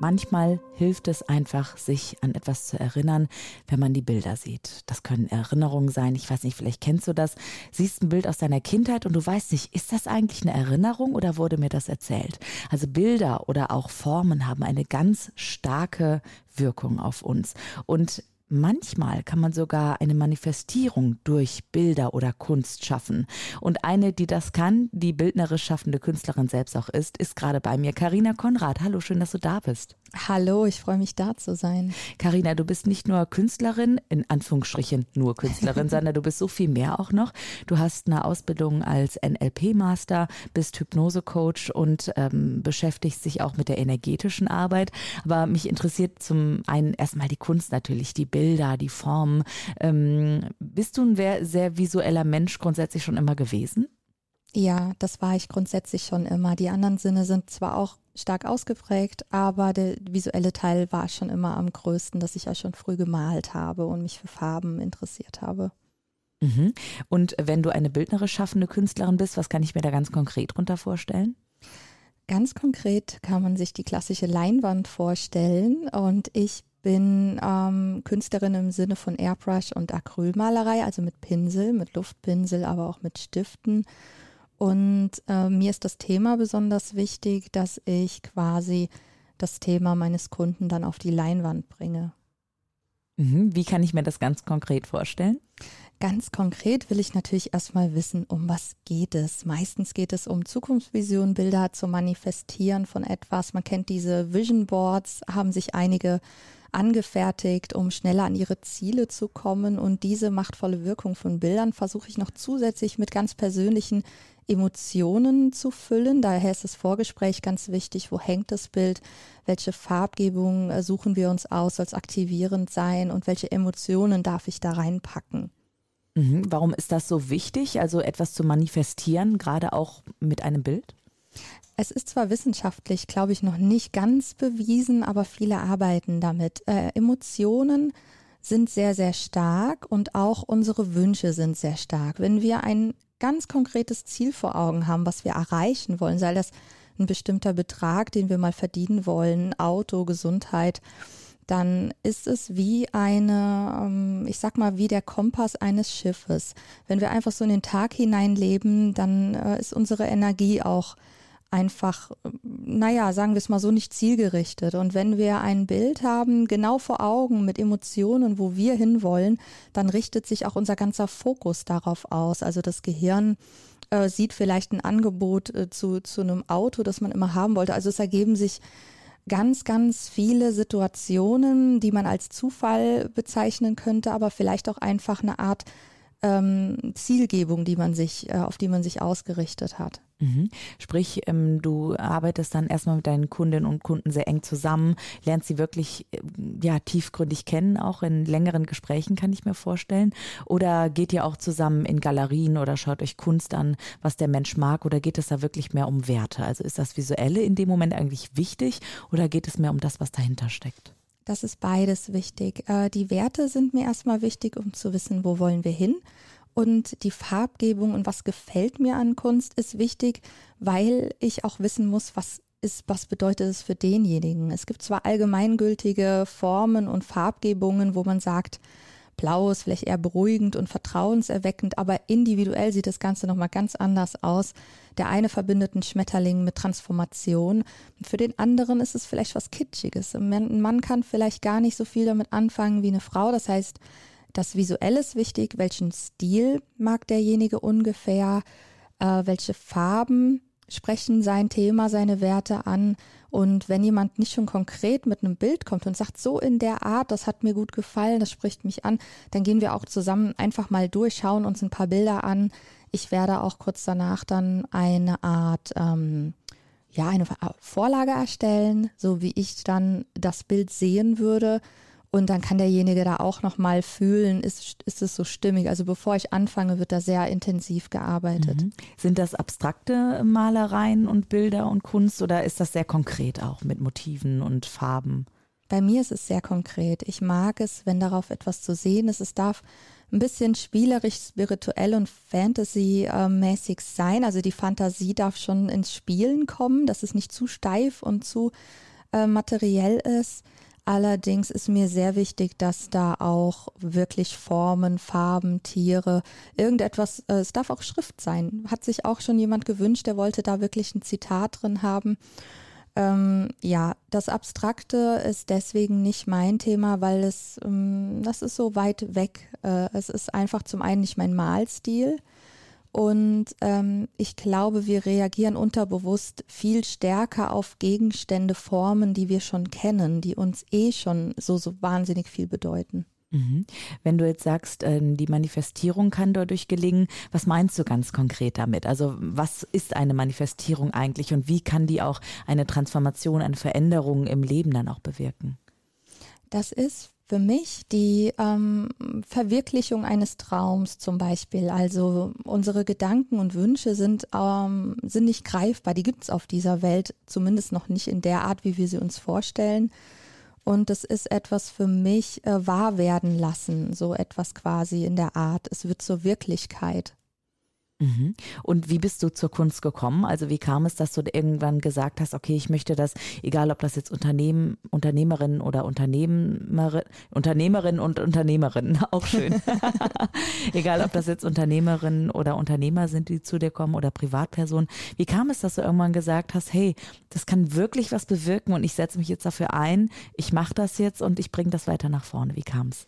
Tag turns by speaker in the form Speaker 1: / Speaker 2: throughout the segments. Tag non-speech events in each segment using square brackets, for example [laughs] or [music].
Speaker 1: Manchmal hilft es einfach, sich an etwas zu erinnern, wenn man die Bilder sieht. Das können Erinnerungen sein. Ich weiß nicht, vielleicht kennst du das. Siehst ein Bild aus deiner Kindheit und du weißt nicht, ist das eigentlich eine Erinnerung oder wurde mir das erzählt? Also Bilder oder auch Formen haben eine ganz starke Wirkung auf uns. Und Manchmal kann man sogar eine Manifestierung durch Bilder oder Kunst schaffen. Und eine, die das kann, die bildnerisch schaffende Künstlerin selbst auch ist, ist gerade bei mir Karina Konrad. Hallo, schön, dass du da bist.
Speaker 2: Hallo, ich freue mich da zu sein.
Speaker 1: Karina, du bist nicht nur Künstlerin, in Anführungsstrichen nur Künstlerin, [laughs] sondern du bist so viel mehr auch noch. Du hast eine Ausbildung als NLP-Master, bist Hypnose-Coach und ähm, beschäftigst dich auch mit der energetischen Arbeit. Aber mich interessiert zum einen erstmal die Kunst natürlich, die Bilder, die Formen. Ähm, bist du ein sehr visueller Mensch grundsätzlich schon immer gewesen?
Speaker 2: Ja, das war ich grundsätzlich schon immer. Die anderen Sinne sind zwar auch stark ausgeprägt, aber der visuelle Teil war schon immer am größten, dass ich ja schon früh gemalt habe und mich für Farben interessiert habe.
Speaker 1: Mhm. Und wenn du eine bildnerisch schaffende Künstlerin bist, was kann ich mir da ganz konkret drunter vorstellen?
Speaker 2: Ganz konkret kann man sich die klassische Leinwand vorstellen und ich bin ähm, Künstlerin im Sinne von Airbrush und Acrylmalerei, also mit Pinsel, mit Luftpinsel, aber auch mit Stiften und äh, mir ist das Thema besonders wichtig, dass ich quasi das Thema meines Kunden dann auf die Leinwand bringe.
Speaker 1: Mhm. Wie kann ich mir das ganz konkret vorstellen?
Speaker 2: Ganz konkret will ich natürlich erstmal wissen, um was geht es. Meistens geht es um Zukunftsvisionen, Bilder zu manifestieren von etwas. Man kennt diese Vision Boards, haben sich einige angefertigt, um schneller an ihre Ziele zu kommen. Und diese machtvolle Wirkung von Bildern versuche ich noch zusätzlich mit ganz persönlichen Emotionen zu füllen. Daher ist das Vorgespräch ganz wichtig. Wo hängt das Bild? Welche Farbgebung äh, suchen wir uns aus? Soll es aktivierend sein? Und welche Emotionen darf ich da reinpacken?
Speaker 1: Mhm. Warum ist das so wichtig, also etwas zu manifestieren, gerade auch mit einem Bild?
Speaker 2: Es ist zwar wissenschaftlich, glaube ich, noch nicht ganz bewiesen, aber viele arbeiten damit. Äh, Emotionen sind sehr, sehr stark und auch unsere Wünsche sind sehr stark. Wenn wir ein ganz konkretes Ziel vor Augen haben, was wir erreichen wollen, sei das ein bestimmter Betrag, den wir mal verdienen wollen, Auto, Gesundheit, dann ist es wie eine, ähm, ich sag mal, wie der Kompass eines Schiffes. Wenn wir einfach so in den Tag hineinleben, dann äh, ist unsere Energie auch einfach, naja, sagen wir es mal so, nicht zielgerichtet. Und wenn wir ein Bild haben, genau vor Augen mit Emotionen, wo wir hinwollen, dann richtet sich auch unser ganzer Fokus darauf aus. Also das Gehirn äh, sieht vielleicht ein Angebot äh, zu, zu einem Auto, das man immer haben wollte. Also es ergeben sich ganz, ganz viele Situationen, die man als Zufall bezeichnen könnte, aber vielleicht auch einfach eine Art ähm, Zielgebung, die man sich, äh, auf die man sich ausgerichtet hat.
Speaker 1: Mhm. Sprich, ähm, du arbeitest dann erstmal mit deinen Kundinnen und Kunden sehr eng zusammen, lernst sie wirklich äh, ja tiefgründig kennen, auch in längeren Gesprächen kann ich mir vorstellen. Oder geht ihr auch zusammen in Galerien oder schaut euch Kunst an, was der Mensch mag, oder geht es da wirklich mehr um Werte? Also ist das Visuelle in dem Moment eigentlich wichtig oder geht es mehr um das, was dahinter steckt?
Speaker 2: Das ist beides wichtig. Äh, die Werte sind mir erstmal wichtig, um zu wissen, wo wollen wir hin. Und die Farbgebung und was gefällt mir an Kunst ist wichtig, weil ich auch wissen muss, was ist, was bedeutet es für denjenigen. Es gibt zwar allgemeingültige Formen und Farbgebungen, wo man sagt, Blau ist vielleicht eher beruhigend und vertrauenserweckend, aber individuell sieht das Ganze nochmal ganz anders aus. Der eine verbindet einen Schmetterling mit Transformation. Für den anderen ist es vielleicht was Kitschiges. Ein Mann kann vielleicht gar nicht so viel damit anfangen wie eine Frau. Das heißt, das Visuelle ist wichtig. Welchen Stil mag derjenige ungefähr? Äh, welche Farben sprechen sein Thema, seine Werte an? Und wenn jemand nicht schon konkret mit einem Bild kommt und sagt, so in der Art, das hat mir gut gefallen, das spricht mich an, dann gehen wir auch zusammen einfach mal durch, schauen uns ein paar Bilder an. Ich werde auch kurz danach dann eine Art, ähm, ja, eine Vorlage erstellen, so wie ich dann das Bild sehen würde Und dann kann derjenige da auch nochmal fühlen, ist, ist es so stimmig. Also bevor ich anfange, wird da sehr intensiv gearbeitet. Mhm.
Speaker 1: Sind das abstrakte Malereien und Bilder und Kunst oder ist das sehr konkret auch mit Motiven und Farben?
Speaker 2: Bei mir ist es sehr konkret. Ich mag es, wenn darauf etwas zu sehen ist. Es darf ein bisschen spielerisch, spirituell und Fantasy-mäßig sein. Also die Fantasie darf schon ins Spielen kommen, dass es nicht zu steif und zu äh, materiell ist. Allerdings ist mir sehr wichtig, dass da auch wirklich Formen, Farben, Tiere, irgendetwas, äh, es darf auch Schrift sein. Hat sich auch schon jemand gewünscht, der wollte da wirklich ein Zitat drin haben. Ähm, ja, das Abstrakte ist deswegen nicht mein Thema, weil es, ähm, das ist so weit weg. Äh, es ist einfach zum einen nicht mein Malstil. Und ähm, ich glaube, wir reagieren unterbewusst viel stärker auf Gegenstände, Formen, die wir schon kennen, die uns eh schon so, so wahnsinnig viel bedeuten.
Speaker 1: Mhm. Wenn du jetzt sagst, ähm, die Manifestierung kann dadurch gelingen, was meinst du ganz konkret damit? Also was ist eine Manifestierung eigentlich und wie kann die auch eine Transformation, eine Veränderung im Leben dann auch bewirken?
Speaker 2: Das ist für mich die ähm, Verwirklichung eines Traums zum Beispiel. Also unsere Gedanken und Wünsche sind, ähm, sind nicht greifbar. Die gibt es auf dieser Welt zumindest noch nicht in der Art, wie wir sie uns vorstellen. Und es ist etwas für mich äh, wahr werden lassen, so etwas quasi in der Art. Es wird zur Wirklichkeit.
Speaker 1: Mhm. Und wie bist du zur Kunst gekommen? Also wie kam es, dass du irgendwann gesagt hast, okay, ich möchte das, egal ob das jetzt Unternehmen, Unternehmerin oder Unternehmerin, Unternehmerin und Unternehmerin, [laughs] auch schön. [laughs] egal ob das jetzt Unternehmerinnen oder Unternehmer sind, die zu dir kommen oder Privatpersonen. Wie kam es, dass du irgendwann gesagt hast, hey, das kann wirklich was bewirken und ich setze mich jetzt dafür ein, ich mache das jetzt und ich bringe das weiter nach vorne. Wie kam es?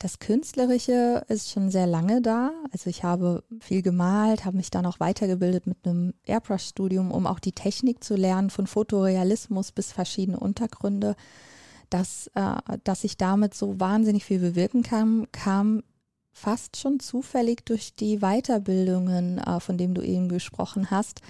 Speaker 2: Das Künstlerische ist schon sehr lange da. Also ich habe viel gemalt, habe mich dann auch weitergebildet mit einem Airbrush-Studium, um auch die Technik zu lernen, von Fotorealismus bis verschiedene Untergründe. Dass, äh, dass ich damit so wahnsinnig viel bewirken kann, kam fast schon zufällig durch die Weiterbildungen, äh, von denen du eben gesprochen hast,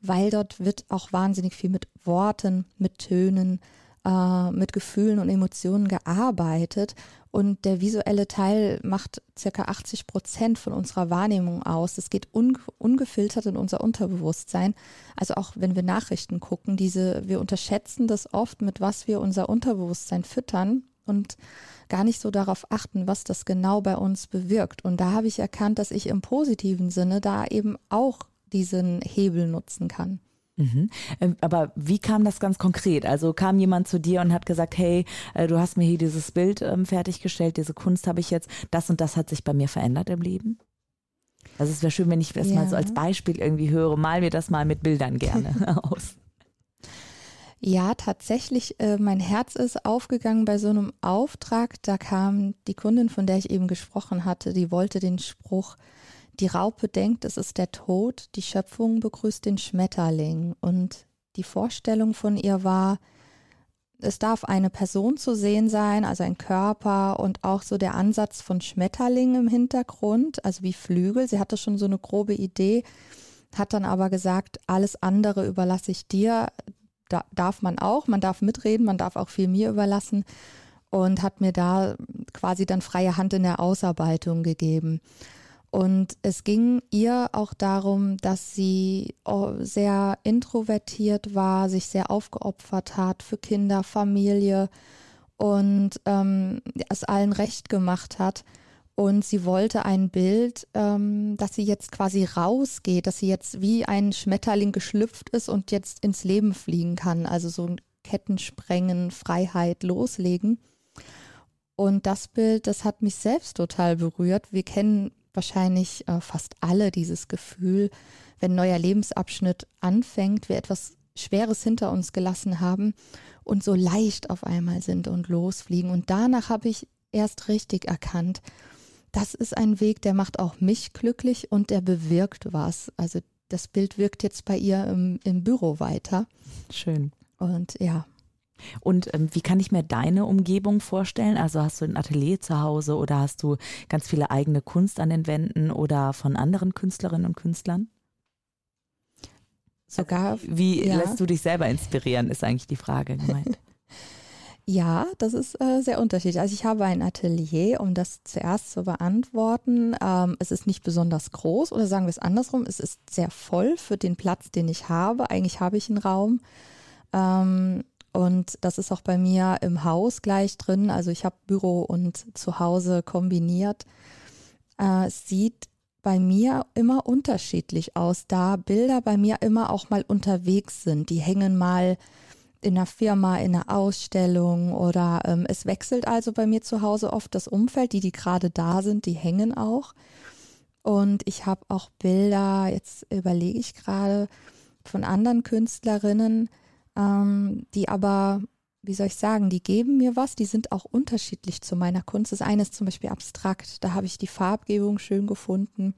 Speaker 2: weil dort wird auch wahnsinnig viel mit Worten, mit Tönen, äh, mit Gefühlen und Emotionen gearbeitet und der visuelle Teil macht circa 80 Prozent von unserer Wahrnehmung aus. Es geht un ungefiltert in unser Unterbewusstsein. Also auch wenn wir Nachrichten gucken, diese, wir unterschätzen das oft, mit was wir unser Unterbewusstsein füttern und gar nicht so darauf achten, was das genau bei uns bewirkt. Und da habe ich erkannt, dass ich im positiven Sinne da eben auch diesen Hebel nutzen kann.
Speaker 1: Mhm. Ähm, aber wie kam das ganz konkret? Also kam jemand zu dir und hat gesagt, hey, äh, du hast mir hier dieses Bild ähm, fertiggestellt, diese Kunst habe ich jetzt, das und das hat sich bei mir verändert im Leben? Also es wäre schön, wenn ich das ja. mal so als Beispiel irgendwie höre. Mal mir das mal mit Bildern gerne [laughs] aus.
Speaker 2: Ja, tatsächlich, äh, mein Herz ist aufgegangen bei so einem Auftrag. Da kam die Kundin, von der ich eben gesprochen hatte, die wollte den Spruch, die Raupe denkt, es ist der Tod, die Schöpfung begrüßt den Schmetterling. Und die Vorstellung von ihr war, es darf eine Person zu sehen sein, also ein Körper und auch so der Ansatz von Schmetterling im Hintergrund, also wie Flügel. Sie hatte schon so eine grobe Idee, hat dann aber gesagt, alles andere überlasse ich dir. Da darf man auch, man darf mitreden, man darf auch viel mir überlassen und hat mir da quasi dann freie Hand in der Ausarbeitung gegeben. Und es ging ihr auch darum, dass sie oh, sehr introvertiert war, sich sehr aufgeopfert hat für Kinder, Familie und ähm, es allen recht gemacht hat. Und sie wollte ein Bild, ähm, dass sie jetzt quasi rausgeht, dass sie jetzt wie ein Schmetterling geschlüpft ist und jetzt ins Leben fliegen kann. Also so ein Ketten sprengen, Freiheit loslegen. Und das Bild, das hat mich selbst total berührt. Wir kennen wahrscheinlich äh, fast alle dieses Gefühl, wenn ein neuer Lebensabschnitt anfängt, wir etwas Schweres hinter uns gelassen haben und so leicht auf einmal sind und losfliegen. Und danach habe ich erst richtig erkannt, das ist ein Weg, der macht auch mich glücklich und der bewirkt was. Also das Bild wirkt jetzt bei ihr im, im Büro weiter.
Speaker 1: Schön.
Speaker 2: Und ja,
Speaker 1: und ähm, wie kann ich mir deine Umgebung vorstellen? Also hast du ein Atelier zu Hause oder hast du ganz viele eigene Kunst an den Wänden oder von anderen Künstlerinnen und Künstlern?
Speaker 2: Sogar.
Speaker 1: Wie ja. lässt du dich selber inspirieren, ist eigentlich die Frage gemeint. [laughs]
Speaker 2: Ja, das ist äh, sehr unterschiedlich. Also ich habe ein Atelier, um das zuerst zu beantworten. Ähm, es ist nicht besonders groß oder sagen wir es andersrum, es ist sehr voll für den Platz, den ich habe. Eigentlich habe ich einen Raum. Ähm, und das ist auch bei mir im Haus gleich drin. Also ich habe Büro und Zuhause kombiniert. Äh, sieht bei mir immer unterschiedlich aus, da Bilder bei mir immer auch mal unterwegs sind. Die hängen mal in einer Firma, in einer Ausstellung oder ähm, es wechselt also bei mir zu Hause oft das Umfeld. Die, die gerade da sind, die hängen auch. Und ich habe auch Bilder, jetzt überlege ich gerade, von anderen Künstlerinnen, ähm, die aber, wie soll ich sagen, die geben mir was, die sind auch unterschiedlich zu meiner Kunst. Das eine ist zum Beispiel abstrakt, da habe ich die Farbgebung schön gefunden.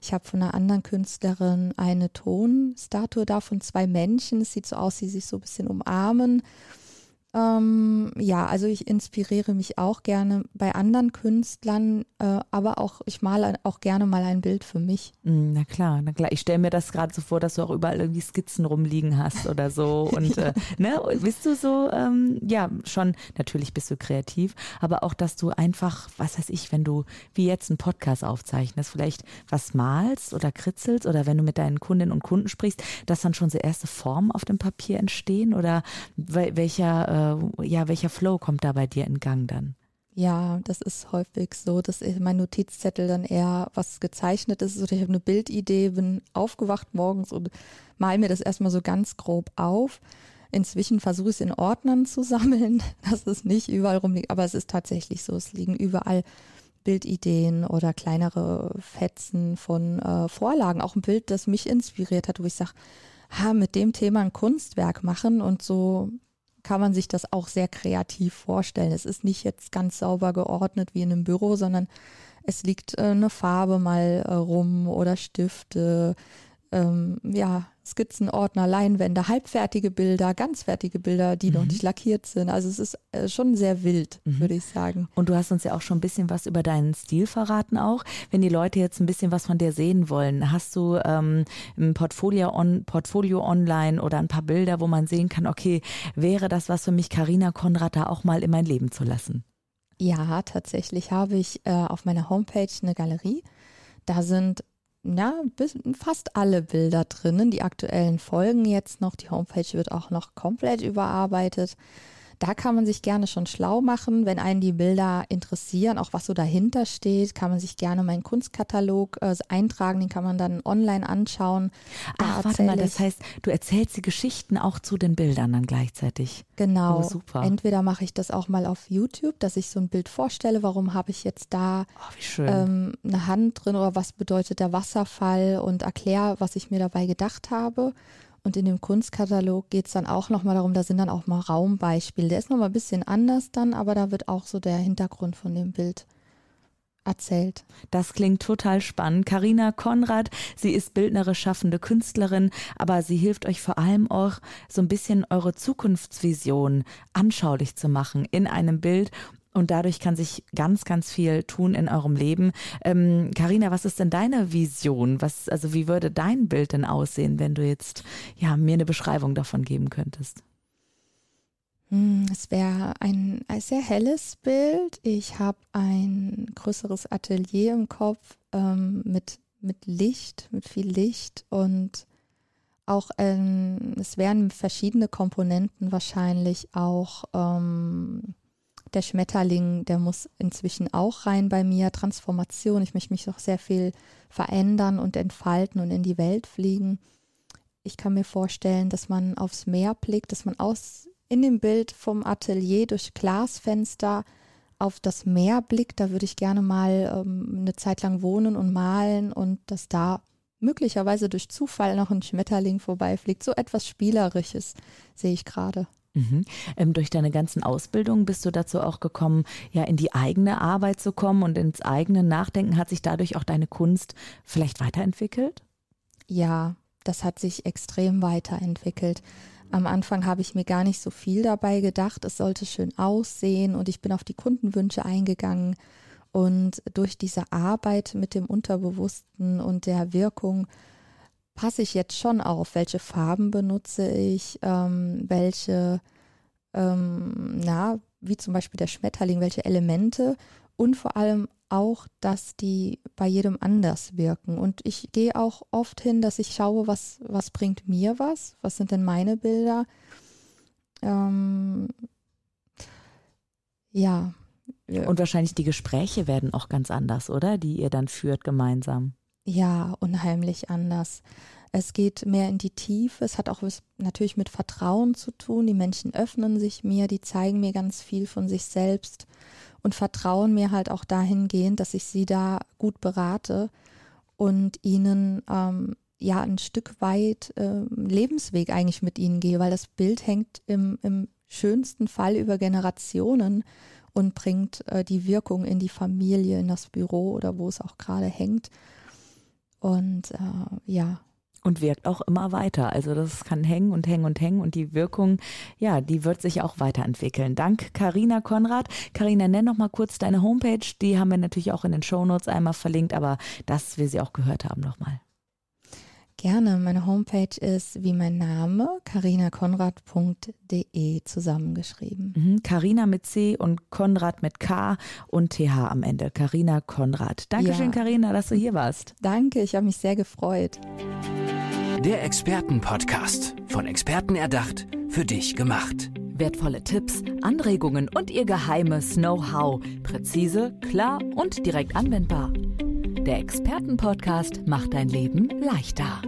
Speaker 2: Ich habe von einer anderen Künstlerin eine Tonstatue da von zwei Menschen. Es sieht so aus, sie sich so ein bisschen umarmen. Ähm, ja, also ich inspiriere mich auch gerne bei anderen Künstlern, äh, aber auch ich male auch gerne mal ein Bild für mich.
Speaker 1: Mm, na klar, na klar. Ich stelle mir das gerade so vor, dass du auch überall irgendwie Skizzen rumliegen hast oder so. [laughs] Und ja. äh, ne, bist du so, ähm, ja, schon, natürlich bist du kreativ, aber auch, dass du einfach, was weiß ich, wenn du wie jetzt einen Podcast aufzeichnest, vielleicht was malst oder kritzelst oder wenn du mit deinen Kundinnen und Kunden sprichst, dass dann schon so erste Formen auf dem Papier entstehen oder welcher äh, äh, ja, welcher Flow kommt da bei dir in Gang dann?
Speaker 2: Ja, das ist häufig so, dass mein Notizzettel dann eher was gezeichnet ist. Oder ich habe eine Bildidee, bin aufgewacht morgens und mal mir das erstmal so ganz grob auf. Inzwischen versuche ich es in Ordnern zu [laughs] sammeln, dass es nicht überall rumliegt, aber es ist tatsächlich so, es liegen überall Bildideen oder kleinere Fetzen von äh, Vorlagen. Auch ein Bild, das mich inspiriert hat, wo ich sage, ha, mit dem Thema ein Kunstwerk machen und so kann man sich das auch sehr kreativ vorstellen. Es ist nicht jetzt ganz sauber geordnet wie in einem Büro, sondern es liegt äh, eine Farbe mal äh, rum oder Stifte, ähm, ja, Skizzenordner, Leinwände, halbfertige Bilder, ganzfertige Bilder, die mhm. noch nicht lackiert sind. Also es ist äh, schon sehr wild, mhm. würde ich sagen.
Speaker 1: Und du hast uns ja auch schon ein bisschen was über deinen Stil verraten auch. Wenn die Leute jetzt ein bisschen was von dir sehen wollen, hast du ähm, ein Portfolio, on, Portfolio online oder ein paar Bilder, wo man sehen kann, okay, wäre das was für mich, Karina Konrad, da auch mal in mein Leben zu lassen?
Speaker 2: Ja, tatsächlich habe ich äh, auf meiner Homepage eine Galerie. Da sind ja, fast alle Bilder drinnen. Die aktuellen Folgen jetzt noch. Die Homepage wird auch noch komplett überarbeitet. Da kann man sich gerne schon schlau machen, wenn einen die Bilder interessieren, auch was so dahinter steht, kann man sich gerne meinen Kunstkatalog äh, eintragen, den kann man dann online anschauen.
Speaker 1: Da Ach, warte mal, das heißt, du erzählst die Geschichten auch zu den Bildern dann gleichzeitig.
Speaker 2: Genau. Oh, super. Entweder mache ich das auch mal auf YouTube, dass ich so ein Bild vorstelle, warum habe ich jetzt da
Speaker 1: oh, ähm,
Speaker 2: eine Hand drin oder was bedeutet der Wasserfall und erkläre, was ich mir dabei gedacht habe. Und in dem Kunstkatalog geht es dann auch nochmal darum, da sind dann auch mal Raumbeispiele. Der ist nochmal ein bisschen anders dann, aber da wird auch so der Hintergrund von dem Bild erzählt.
Speaker 1: Das klingt total spannend. Karina Konrad, sie ist bildnerisch schaffende Künstlerin, aber sie hilft euch vor allem auch so ein bisschen eure Zukunftsvision anschaulich zu machen in einem Bild und dadurch kann sich ganz, ganz viel tun in eurem Leben. Karina, ähm, was ist denn deine Vision? Was, also wie würde dein Bild denn aussehen, wenn du jetzt ja mir eine Beschreibung davon geben könntest?
Speaker 2: Hm, es wäre ein, ein, sehr helles Bild. Ich habe ein größeres Atelier im Kopf ähm, mit, mit Licht, mit viel Licht und auch ähm, es wären verschiedene Komponenten wahrscheinlich auch ähm, der Schmetterling, der muss inzwischen auch rein bei mir. Transformation, ich möchte mich noch sehr viel verändern und entfalten und in die Welt fliegen. Ich kann mir vorstellen, dass man aufs Meer blickt, dass man aus in dem Bild vom Atelier durch Glasfenster auf das Meer blickt. Da würde ich gerne mal ähm, eine Zeit lang wohnen und malen und dass da möglicherweise durch Zufall noch ein Schmetterling vorbeifliegt. So etwas Spielerisches sehe ich gerade.
Speaker 1: Mhm. Ähm, durch deine ganzen Ausbildungen bist du dazu auch gekommen, ja, in die eigene Arbeit zu kommen und ins eigene Nachdenken. Hat sich dadurch auch deine Kunst vielleicht weiterentwickelt?
Speaker 2: Ja, das hat sich extrem weiterentwickelt. Am Anfang habe ich mir gar nicht so viel dabei gedacht. Es sollte schön aussehen und ich bin auf die Kundenwünsche eingegangen. Und durch diese Arbeit mit dem Unterbewussten und der Wirkung passe ich jetzt schon auf, welche Farben benutze ich, ähm, welche ähm, na, wie zum Beispiel der Schmetterling, welche Elemente und vor allem auch, dass die bei jedem anders wirken. Und ich gehe auch oft hin, dass ich schaue, was, was bringt mir was, was sind denn meine Bilder. Ähm, ja.
Speaker 1: Und wahrscheinlich die Gespräche werden auch ganz anders, oder? Die ihr dann führt gemeinsam.
Speaker 2: Ja, unheimlich anders. Es geht mehr in die Tiefe. Es hat auch natürlich mit Vertrauen zu tun. Die Menschen öffnen sich mir, die zeigen mir ganz viel von sich selbst und vertrauen mir halt auch dahingehend, dass ich sie da gut berate und ihnen ähm, ja ein Stück weit äh, Lebensweg eigentlich mit ihnen gehe, weil das Bild hängt im, im schönsten Fall über Generationen und bringt äh, die Wirkung in die Familie, in das Büro oder wo es auch gerade hängt. Und äh, ja,
Speaker 1: und wirkt auch immer weiter. Also das kann hängen und hängen und hängen und die Wirkung, ja, die wird sich auch weiterentwickeln. Dank Karina Konrad. Karina, nenn noch mal kurz deine Homepage. Die haben wir natürlich auch in den Shownotes einmal verlinkt, aber dass wir sie auch gehört haben nochmal.
Speaker 2: Gerne. Meine Homepage ist wie mein Name, carinakonrad.de zusammengeschrieben.
Speaker 1: Carina mhm, mit C und Konrad mit K und TH am Ende. Carina Konrad. Dankeschön, Carina, ja. dass du hier warst.
Speaker 2: Danke, ich habe mich sehr gefreut.
Speaker 3: Der Expertenpodcast. Von Experten erdacht, für dich gemacht.
Speaker 1: Wertvolle Tipps, Anregungen und ihr geheimes Know-how. Präzise, klar und direkt anwendbar. Der Expertenpodcast macht dein Leben leichter.